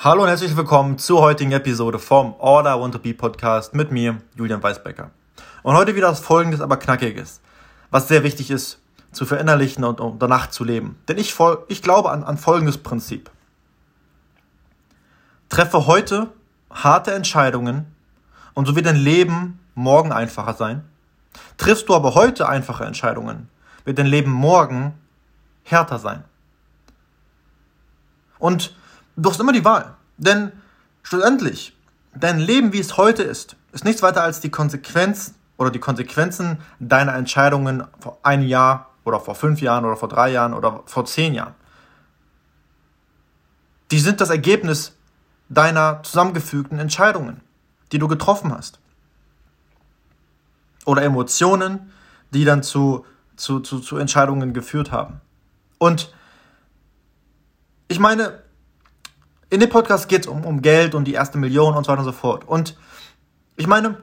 Hallo und herzlich willkommen zur heutigen Episode vom Order I Want to Be Podcast mit mir, Julian Weisbecker. Und heute wieder das Folgendes, aber Knackiges, was sehr wichtig ist zu verinnerlichen und, und danach zu leben. Denn ich, ich glaube an, an folgendes Prinzip. Treffe heute harte Entscheidungen und so wird dein Leben morgen einfacher sein. Triffst du aber heute einfache Entscheidungen, wird dein Leben morgen härter sein. Und Du hast immer die Wahl. Denn schlussendlich, dein Leben, wie es heute ist, ist nichts weiter als die Konsequenz oder die Konsequenzen deiner Entscheidungen vor einem Jahr oder vor fünf Jahren oder vor drei Jahren oder vor zehn Jahren. Die sind das Ergebnis deiner zusammengefügten Entscheidungen, die du getroffen hast. Oder Emotionen, die dann zu, zu, zu, zu Entscheidungen geführt haben. Und ich meine, in dem Podcast geht es um, um Geld und die erste Million und so weiter und so fort. Und ich meine,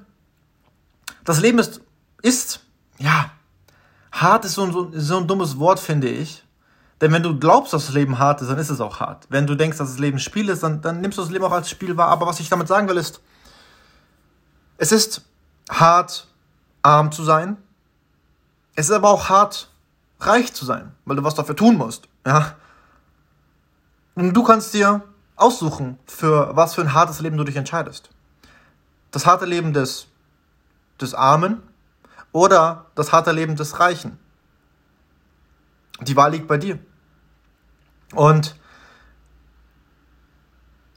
das Leben ist, ist ja, hart ist so, so, so ein dummes Wort, finde ich. Denn wenn du glaubst, dass das Leben hart ist, dann ist es auch hart. Wenn du denkst, dass das Leben Spiel ist, dann, dann nimmst du das Leben auch als Spiel wahr. Aber was ich damit sagen will, ist, es ist hart, arm zu sein. Es ist aber auch hart, reich zu sein, weil du was dafür tun musst. Ja? Und du kannst dir aussuchen, für was für ein hartes Leben du dich entscheidest. Das harte Leben des, des Armen oder das harte Leben des Reichen. Die Wahl liegt bei dir. Und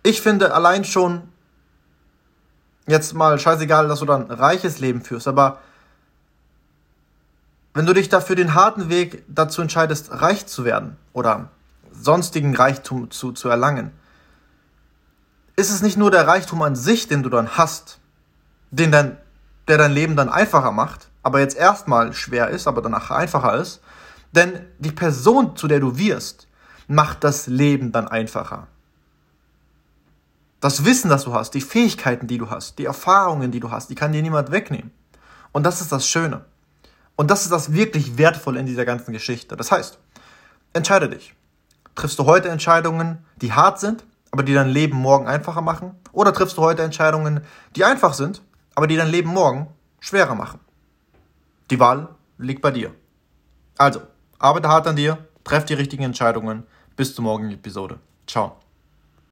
ich finde allein schon, jetzt mal scheißegal, dass du dann ein reiches Leben führst, aber wenn du dich dafür den harten Weg dazu entscheidest, reich zu werden oder sonstigen Reichtum zu, zu erlangen, ist es nicht nur der Reichtum an sich, den du dann hast, den dein, der dein Leben dann einfacher macht, aber jetzt erstmal schwer ist, aber danach einfacher ist, denn die Person, zu der du wirst, macht das Leben dann einfacher. Das Wissen, das du hast, die Fähigkeiten, die du hast, die Erfahrungen, die du hast, die kann dir niemand wegnehmen. Und das ist das Schöne. Und das ist das wirklich Wertvolle in dieser ganzen Geschichte. Das heißt, entscheide dich. Triffst du heute Entscheidungen, die hart sind, aber die dein Leben morgen einfacher machen? Oder triffst du heute Entscheidungen, die einfach sind, aber die dein Leben morgen schwerer machen? Die Wahl liegt bei dir. Also, arbeite hart an dir, treff die richtigen Entscheidungen. Bis zur morgigen Episode. Ciao.